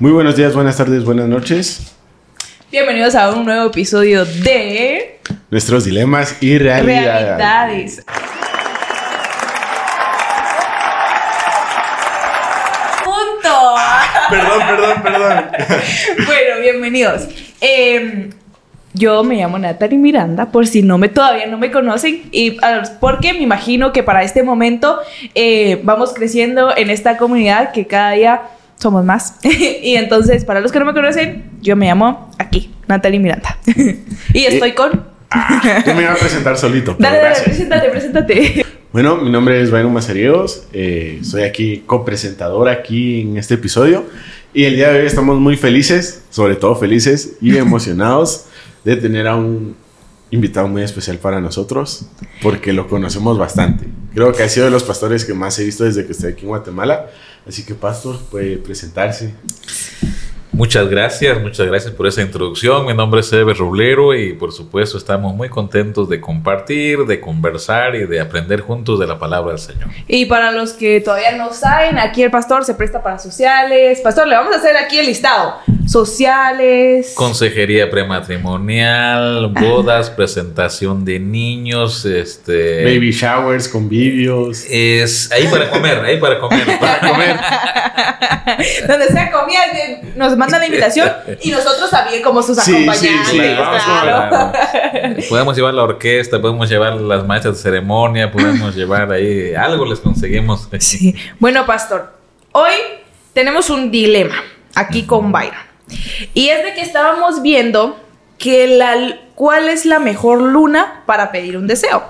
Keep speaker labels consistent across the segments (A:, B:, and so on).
A: Muy buenos días, buenas tardes, buenas noches.
B: Bienvenidos a un nuevo episodio de
A: Nuestros dilemas y realidades.
B: Realidades. Punto.
A: Perdón, perdón, perdón.
B: Bueno, bienvenidos. Eh, yo me llamo Natalie Miranda, por si no me todavía no me conocen, y porque me imagino que para este momento eh, vamos creciendo en esta comunidad que cada día somos más. y entonces, para los que no me conocen, yo me llamo aquí, Natalie Miranda. y estoy con.
A: Ah, yo me iba a presentar solito.
B: Dale, dale, preséntate, preséntate.
A: Bueno, mi nombre es Byron Mazariegos. eh, soy aquí copresentador aquí en este episodio. Y el día de hoy estamos muy felices, sobre todo felices y emocionados de tener a un invitado muy especial para nosotros, porque lo conocemos bastante. Creo que ha sido de los pastores que más he visto desde que estoy aquí en Guatemala. Así que, pastor, puede presentarse.
C: Muchas gracias, muchas gracias por esa introducción. Mi nombre es Eve Roblero y por supuesto estamos muy contentos de compartir, de conversar y de aprender juntos de la palabra del Señor.
B: Y para los que todavía no saben, aquí el pastor se presta para sociales. Pastor, le vamos a hacer aquí el listado. Sociales.
C: Consejería prematrimonial, bodas, presentación de niños, este
A: Baby showers, convivios.
C: es ahí para comer, ahí para comer.
A: Para comer.
B: Donde sea comida, que nos mandan la invitación y nosotros también como sus
A: Sí, sí,
B: acompañantes.
A: sí,
B: claro.
C: Claro. Podemos llevar la orquesta, podemos llevar las maestras de ceremonia, podemos llevar ahí algo les conseguimos.
B: Sí. Bueno, pastor, hoy tenemos un dilema aquí con Byron. Y es de que estábamos viendo que la, cuál es la mejor luna para pedir un deseo.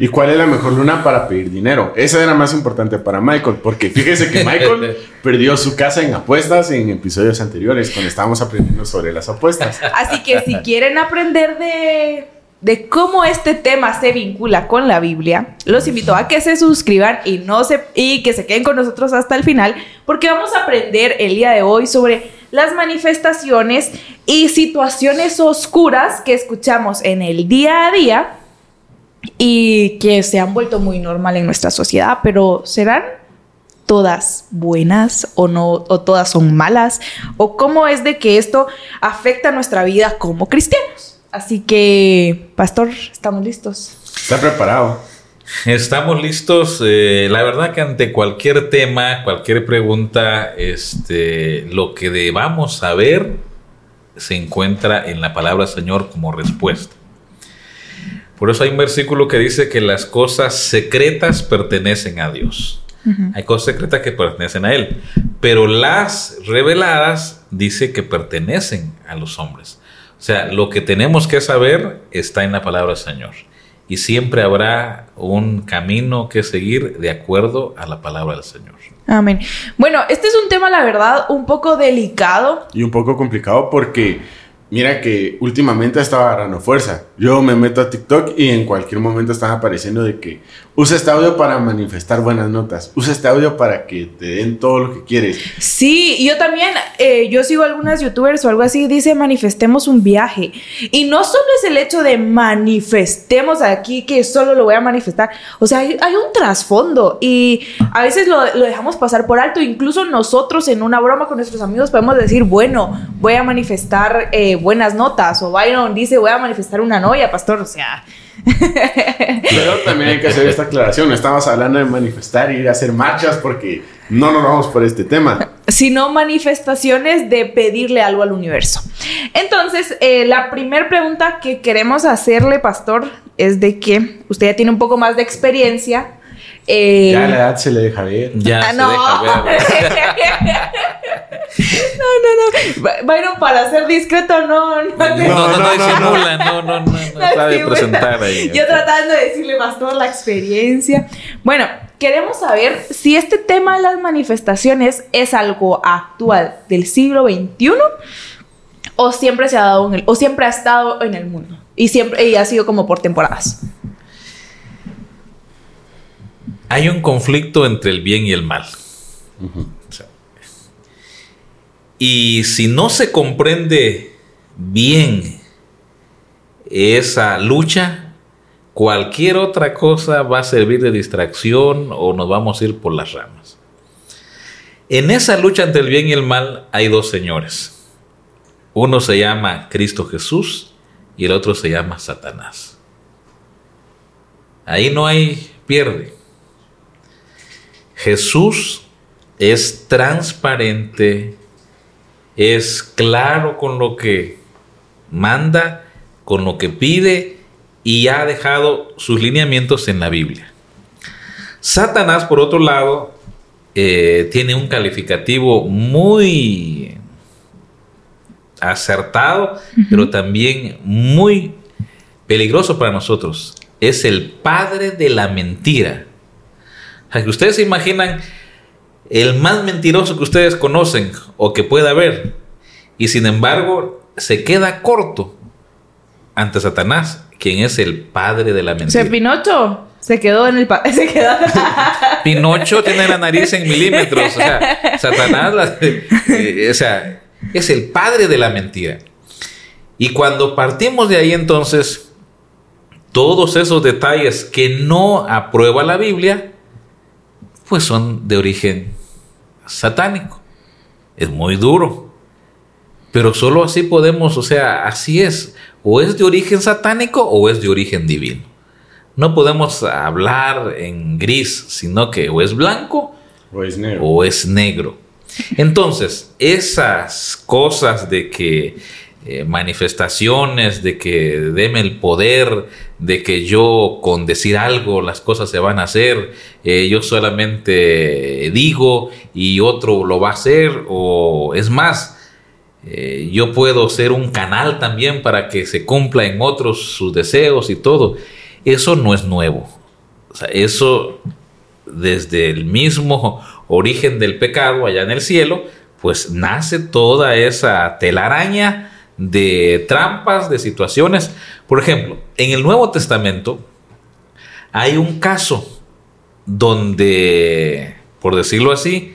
A: ¿Y cuál es la mejor luna para pedir dinero? Esa era más importante para Michael, porque fíjese que Michael perdió su casa en apuestas en episodios anteriores, cuando estábamos aprendiendo sobre las apuestas.
B: Así que si quieren aprender de, de cómo este tema se vincula con la Biblia, los invito a que se suscriban y, no se, y que se queden con nosotros hasta el final, porque vamos a aprender el día de hoy sobre las manifestaciones y situaciones oscuras que escuchamos en el día a día y que se han vuelto muy normal en nuestra sociedad, pero ¿serán todas buenas o no o todas son malas o cómo es de que esto afecta nuestra vida como cristianos? Así que, pastor, estamos listos.
A: ¿Está preparado?
C: Estamos listos. eh, la verdad que ante cualquier tema, cualquier pregunta, este, lo que debamos saber se encuentra en la palabra Señor como respuesta. Por eso hay un versículo que dice que las cosas secretas pertenecen a Dios. Hay cosas secretas que pertenecen a Él, pero las reveladas dice que pertenecen a los hombres. O sea, lo que tenemos que saber está en la palabra del Señor. Y siempre habrá un camino que seguir de acuerdo a la palabra del Señor.
B: Amén. Bueno, este es un tema, la verdad, un poco delicado.
A: Y un poco complicado porque mira que últimamente estaba agarrando fuerza. Yo me meto a TikTok y en cualquier momento están apareciendo de que usa este audio para manifestar buenas notas, usa este audio para que te den todo lo que quieres.
B: Sí, yo también, eh, yo sigo algunas youtubers o algo así, dice manifestemos un viaje. Y no solo es el hecho de manifestemos aquí que solo lo voy a manifestar, o sea, hay, un trasfondo y a veces lo, lo dejamos pasar por alto. Incluso nosotros en una broma con nuestros amigos podemos decir, bueno, voy a manifestar eh, buenas notas. O Byron dice, voy a manifestar una novia, pastor, o sea...
A: Pero también hay que hacer esta aclaración. No estamos hablando de manifestar y ir a hacer marchas porque no nos vamos por este tema.
B: sino manifestaciones de pedirle algo al universo. Entonces, eh, la primera pregunta que queremos hacerle, pastor, es de que usted ya tiene un poco más de experiencia. eh,
A: Ya la edad se le deja ver.
C: Ya
B: ah,
C: se
B: no.
C: deja ver.
B: no, no, no. By- Byron, para ser discreto, no, no.
C: No, no, no,
A: no, no,
C: disimula, no, no, no, no sabe
B: Sí,
C: presentar ahí.
B: Yo tratando de decirle pastor la experiencia. Bueno, queremos saber si este tema de las manifestaciones es algo actual del siglo XXI o siempre se ha dado en el, o siempre ha estado en el mundo y siempre y ha sido como por temporadas.
C: Hay un conflicto entre el bien y el mal. Sea, y si no se comprende bien esa lucha, cualquier otra cosa va a servir de distracción o nos vamos a ir por las ramas. En esa lucha entre el bien y el mal hay dos señores. Uno se llama Cristo Jesús y el otro se llama Satanás. Ahí no hay pierde. Jesús es transparente, es claro con lo que manda, con lo que pide y ha dejado sus lineamientos en la Biblia. Satanás, por otro lado, eh, tiene un calificativo muy acertado, pero también muy peligroso para nosotros. Es el padre de la mentira. O que ustedes se imaginan el más mentiroso que ustedes conocen o que pueda haber, y sin embargo se queda corto ante Satanás, quien es el padre de la mentira.
B: Se Pinocho se quedó en el se quedó.
C: Pinocho tiene la nariz en milímetros, o sea, Satanás, eh, o sea, es el padre de la mentira. Y cuando partimos de ahí entonces, todos esos detalles que no aprueba la Biblia, pues son de origen satánico. Es muy duro. Pero solo así podemos, o sea, así es. O es de origen satánico o es de origen divino. No podemos hablar en gris, sino que o es blanco
A: o es negro.
C: O es negro. Entonces, esas cosas de que eh, manifestaciones, de que deme el poder, de que yo con decir algo las cosas se van a hacer, eh, yo solamente digo y otro lo va a hacer, o es más, eh, yo puedo ser un canal también para que se cumpla en otros sus deseos y todo. Eso no es nuevo. eso desde el mismo origen del pecado allá en el cielo, pues nace toda esa telaraña de trampas, de situaciones. Por ejemplo, en el Nuevo Testamento hay un caso donde, por decirlo así,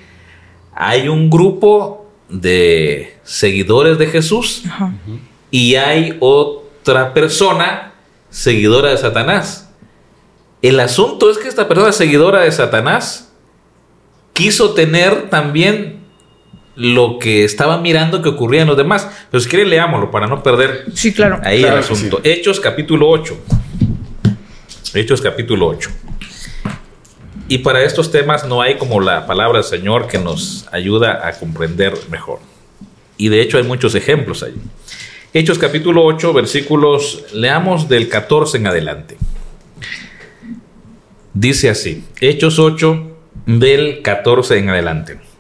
C: hay un grupo de seguidores de Jesús y hay otra persona seguidora de Satanás. El asunto es que esta persona seguidora de Satanás quiso tener también lo que estaba mirando que ocurría en los demás. Pero si quieren, leámoslo para no perder
B: sí, claro.
C: ahí el asunto. Hechos capítulo 8. Hechos capítulo 8. Y para estos temas no hay como la palabra del Señor que nos ayuda a comprender mejor. Y de hecho hay muchos ejemplos ahí. Hechos capítulo 8, versículos, leamos del 14 en adelante. Dice así, Hechos 8, del 14 en adelante.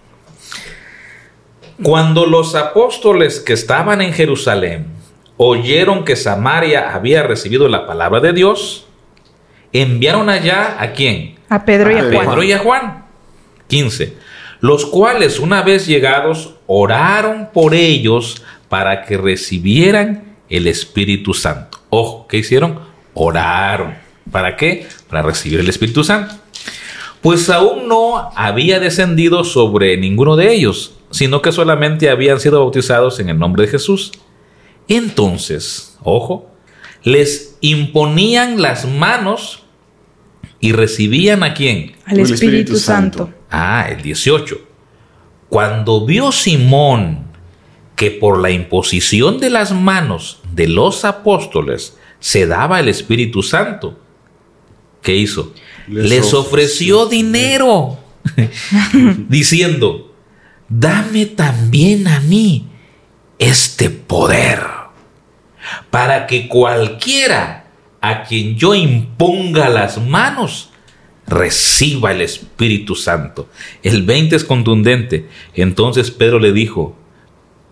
C: Cuando los apóstoles que estaban en Jerusalén oyeron que Samaria había recibido la palabra de Dios, enviaron allá a quién?
B: A Pedro y a,
C: Juan. Pedro y a Juan. 15. Los cuales una vez llegados oraron por ellos para que recibieran el Espíritu Santo. Ojo, ¿qué hicieron? Oraron. ¿Para qué? Para recibir el Espíritu Santo pues aún no había descendido sobre ninguno de ellos, sino que solamente habían sido bautizados en el nombre de Jesús. Entonces, ojo, les imponían las manos y recibían a quién?
B: Al Espíritu, Santo.
C: Ah, el 18. Cuando vio Simón que por la imposición de las manos de los apóstoles se daba el Espíritu Santo, ¿qué hizo? les, ofreció dinero, diciendo, dame también a mí este poder, para que cualquiera a quien yo imponga las manos, reciba el Espíritu Santo. El 20 es contundente. Entonces Pedro le dijo,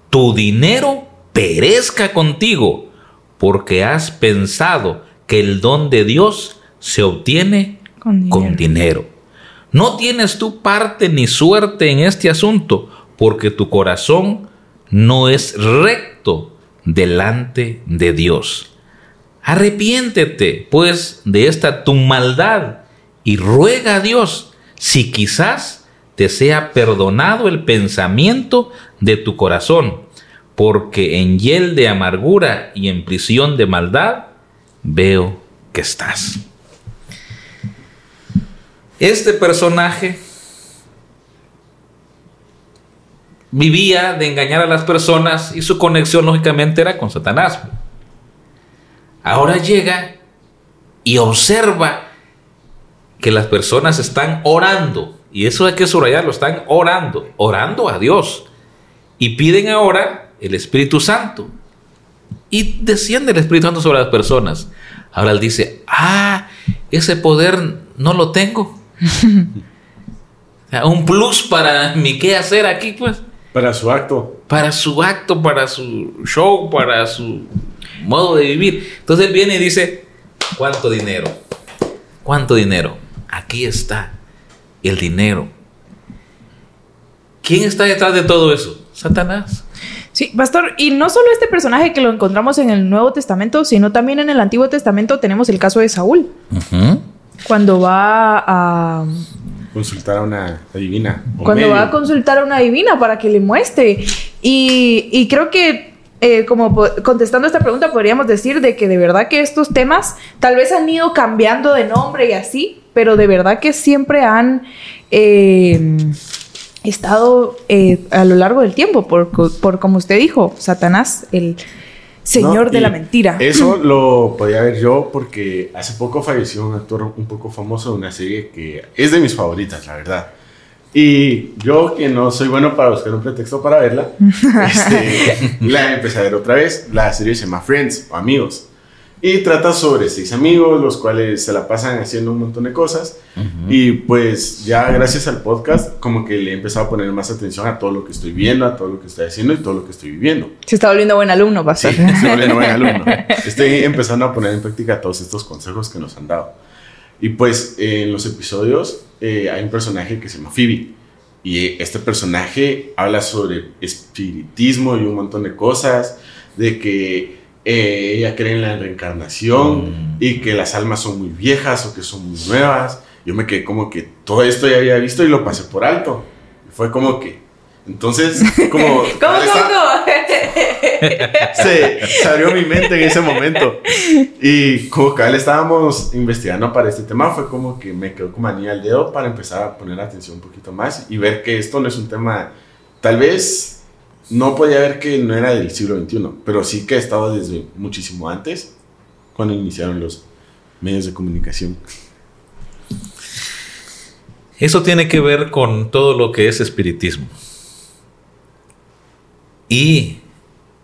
C: tu dinero perezca contigo, porque has pensado que el don de Dios se obtiene con dinero. No tienes tu parte ni suerte en este asunto, porque tu corazón no es recto delante de Dios. Arrepiéntete, pues, de esta tu maldad y ruega a Dios si quizás te sea perdonado el pensamiento de tu corazón, porque en hiel de amargura y en prisión de maldad veo que estás. Este personaje vivía de engañar a las personas y su conexión lógicamente era con Satanás. Ahora llega y observa que las personas están orando, y eso hay que subrayarlo, están orando, orando a Dios, y piden ahora el Espíritu Santo. Y desciende el Espíritu Santo sobre las personas. Ahora él dice, ah, ese poder no lo tengo. Un plus para mi qué hacer aquí, pues.
A: Para su acto.
C: Para su acto, para su show, para su modo de vivir. Entonces él viene y dice, ¿cuánto dinero? ¿Cuánto dinero? Aquí está el dinero. ¿Quién está detrás de todo eso? Satanás.
B: Sí, pastor, y no solo este personaje que lo encontramos en el Nuevo Testamento, sino también en el Antiguo Testamento tenemos el caso de Saúl. Cuando va a
A: consultar a una adivina.
B: Cuando va a consultar a una adivina para que le muestre. Y, creo que, eh, como contestando esta pregunta, podríamos decir de que de verdad que estos temas tal vez han ido cambiando de nombre y así, pero de verdad que siempre han eh, estado eh, a lo largo del tiempo, por, por como usted dijo, Satanás, el señor de la mentira.
A: Eso lo podía ver yo porque hace poco falleció un actor un poco famoso de una serie que es de mis favoritas, la verdad. Y yo, que no soy bueno para buscar un pretexto para verla, este, la empecé a ver otra vez. La serie se llama Friends o Amigos. Y trata sobre seis amigos, los cuales se la pasan haciendo un montón de cosas. Y pues ya gracias al podcast, como que le he empezado a poner más atención a todo lo que estoy viendo, a todo lo que estoy haciendo y todo lo que estoy viviendo.
B: Se está volviendo buen alumno, pastor.
A: Sí, estoy volviendo buen alumno. Estoy empezando a poner en práctica todos estos consejos que nos han dado. Y pues en los episodios eh, hay un personaje que se llama Phoebe. Y este personaje habla sobre espiritismo y un montón de cosas, de que eh, ella cree en la reencarnación mm. y que las almas son muy viejas o que son muy nuevas. Yo me quedé como que todo esto ya había visto y lo pasé por alto. Fue como que, entonces, como...
B: ¿Cómo, cómo,
A: se, se, abrió mi mente en ese momento. Y como que estábamos investigando para este tema, fue como que me quedó como anilla al dedo para empezar a poner atención un poquito más y ver que esto no es un tema, tal vez no podía ver que no era del siglo XXI, pero sí que estaba desde muchísimo antes, cuando iniciaron los medios de comunicación.
C: Eso tiene que ver con todo lo que es espiritismo. Y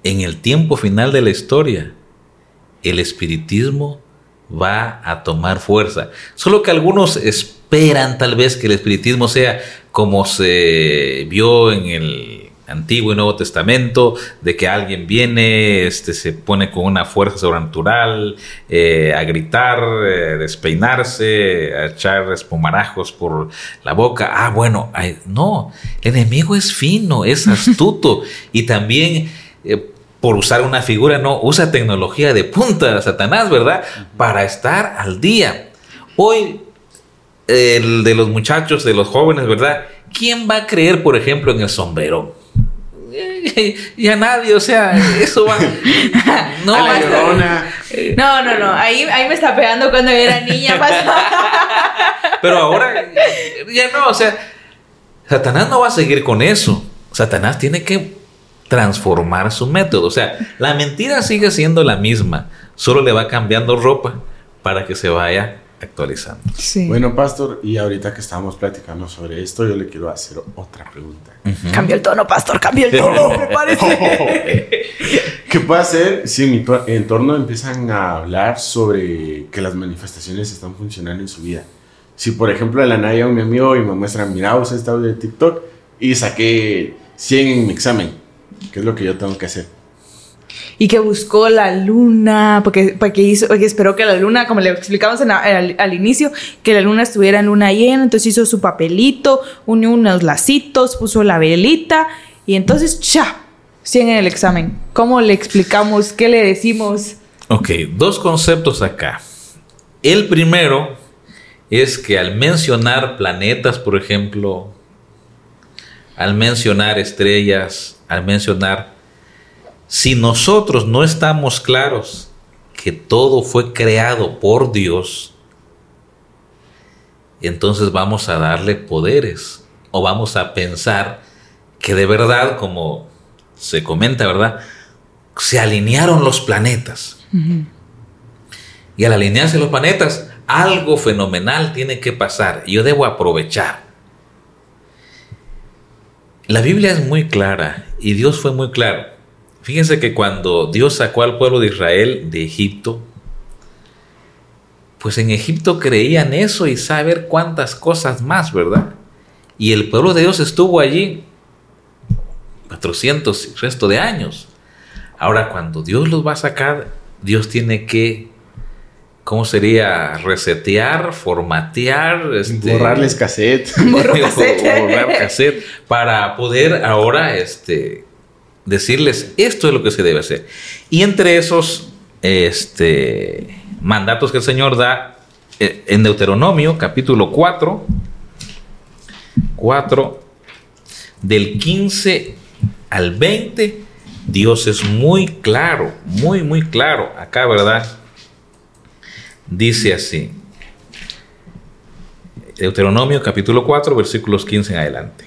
C: en el tiempo final de la historia, el espiritismo va a tomar fuerza. Solo que algunos esperan tal vez que el espiritismo sea como se vio en el Antiguo y Nuevo Testamento, de que alguien viene, este, se pone con una fuerza sobrenatural, eh, a gritar, eh, despeinarse, a echar espumarajos por la boca. Ah, bueno, no, el enemigo es fino, es astuto y también... Eh, por usar una figura, no, usa tecnología de punta, Satanás, ¿verdad? Para estar al día. Hoy, el de los muchachos, de los jóvenes, ¿verdad? ¿Quién va a creer, por ejemplo, en el sombrero? y a nadie, o sea, eso va.
B: No, no, no, no. Ahí, ahí me está pegando cuando yo era niña.
C: Pero ahora, ya no, o sea, Satanás no va a seguir con eso. Satanás tiene que transformar su método. O sea, la mentira sigue siendo la misma, solo le va cambiando ropa para que se vaya actualizando.
A: Bueno, Pastor, y ahorita que estamos platicando sobre esto, yo le quiero hacer otra pregunta.
B: Cambio el tono, Pastor, cambio el tono, prepárese.
A: ¿Qué puede hacer si en mi entorno empiezan a hablar sobre que las manifestaciones están funcionando en su vida? Si, por ejemplo, de la nada mi amigo y me muestran, mira, usé este audio de TikTok y saqué 100 en mi examen, ¿qué es lo que yo tengo que hacer?
B: Y que buscó la luna, porque, porque, hizo, porque esperó que la luna, como le explicamos al, inicio, que la luna estuviera en luna llena, entonces hizo su papelito, unió unos lacitos, puso la velita y entonces, ¡cha! 100 en el examen. ¿Cómo le explicamos? ¿Qué le decimos?
C: Ok, dos conceptos acá. El primero es que al mencionar planetas, por ejemplo, al mencionar estrellas, al mencionar si nosotros no estamos claros que todo fue creado por Dios, entonces vamos a darle poderes o vamos a pensar que de verdad, como se comenta, ¿verdad? Se alinearon los planetas. Y al alinearse los planetas, algo fenomenal tiene que pasar. Yo debo aprovechar. La Biblia es muy clara y Dios fue muy claro. Fíjense que cuando Dios sacó al pueblo de Israel de Egipto, pues en Egipto creían eso y saber cuántas cosas más, ¿verdad? Y el pueblo de Dios estuvo allí 400 y resto de años. Ahora, cuando Dios los va a sacar, Dios tiene que, ¿cómo sería? Resetear, formatear, este,
A: borrarles cassette.
C: borrar cassette para poder ahora este, decirles esto es lo que se debe hacer. Y entre esos este, mandatos que el Señor da eh, en Deuteronomio, capítulo 4, 4, del 15 al 20, Dios es muy claro, muy, muy claro. Acá, ¿verdad? Dice así. Deuteronomio capítulo 4, versículos 15 en adelante.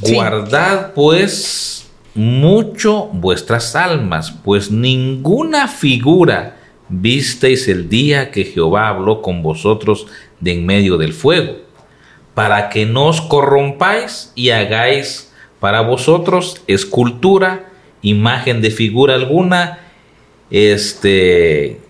C: Guardad pues mucho vuestras almas, pues ninguna figura visteis el día que Jehová habló con vosotros de en medio del fuego, para que no os corrompáis y hagáis para vosotros escultura, imagen de figura alguna, este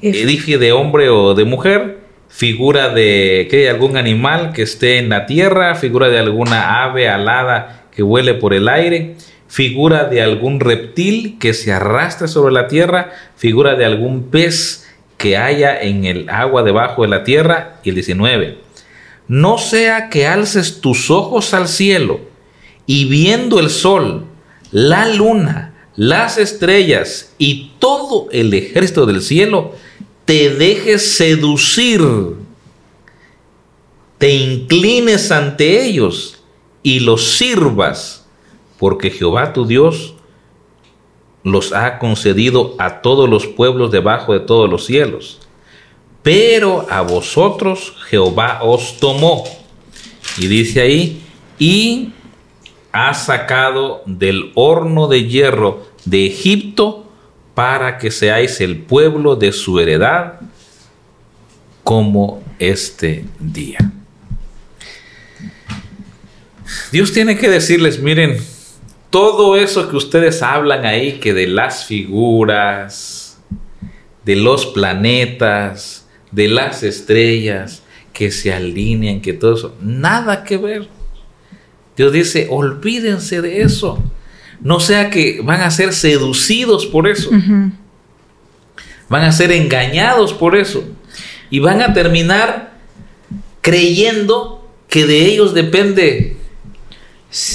C: edificio de hombre o de mujer, figura de ¿qué? algún animal que esté en la tierra, figura de alguna ave alada que vuele por el aire, figura de algún reptil que se arrastre sobre la tierra, figura de algún pez que haya en el agua debajo de la tierra. Y el 19. No sea que alces tus ojos al cielo y viendo el sol, la luna, las estrellas y todo el ejército del cielo, te dejes seducir, te inclines ante ellos y los sirvas, porque Jehová tu Dios los ha concedido a todos los pueblos debajo de todos los cielos. Pero a vosotros Jehová os tomó. Y dice ahí, y ha sacado del horno de hierro de Egipto para que seáis el pueblo de su heredad como este día. Dios tiene que decirles, miren, todo eso que ustedes hablan ahí, que de las figuras, de los planetas, de las estrellas, que se alinean, que todo eso, nada que ver Dios dice, olvídense de eso. No sea que van a ser seducidos por eso. Van a ser engañados por eso. Y van a terminar creyendo que de ellos depende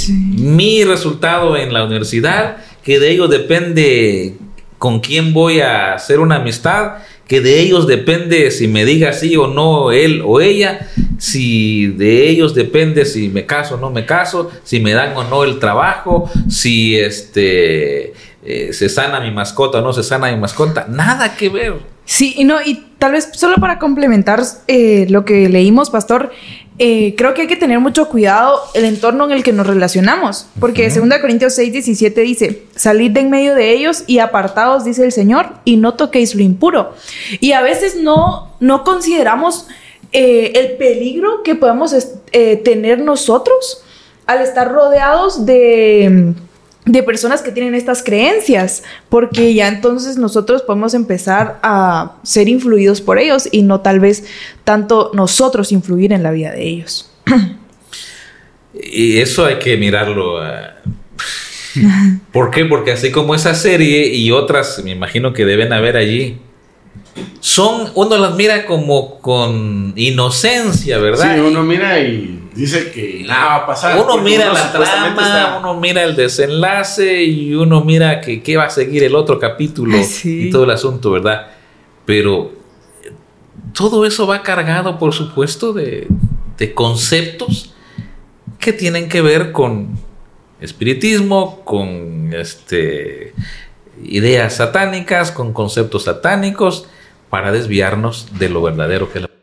C: mi resultado en la universidad, que de ellos depende con quién voy a hacer una amistad, que de ellos depende si me diga sí o no él o ella, si de ellos depende si me caso o no me caso, si me dan o no el trabajo, si este eh, se sana mi mascota o no se sana mi mascota, nada que ver.
B: Sí, y no, y tal vez solo para complementar eh, lo que leímos, Pastor, eh, creo que hay que tener mucho cuidado el entorno en el que nos relacionamos, porque 2 Corintios 6, 17 dice, salid de en medio de ellos y apartados, dice el Señor, y no toquéis lo impuro. Y a veces no, no consideramos eh, el peligro que podemos eh, tener nosotros al estar rodeados de de personas que tienen estas creencias, porque ya entonces nosotros podemos empezar a ser influidos por ellos y no tal vez tanto nosotros influir en la vida de ellos.
C: Y eso hay que mirarlo. Eh, ¿Por qué? Porque así como esa serie y otras, me imagino que deben haber allí, son, uno las mira como con inocencia, ¿verdad?
A: Sí, uno mira y dice que nada va a pasar.
C: Uno mira la trama, uno mira el desenlace y uno mira que qué va a seguir el otro capítulo y todo el asunto, ¿verdad? Pero todo eso va cargado, por supuesto, de, de conceptos que tienen que ver con espiritismo, con este ideas satánicas, con conceptos satánicos, para desviarnos de lo verdadero que es la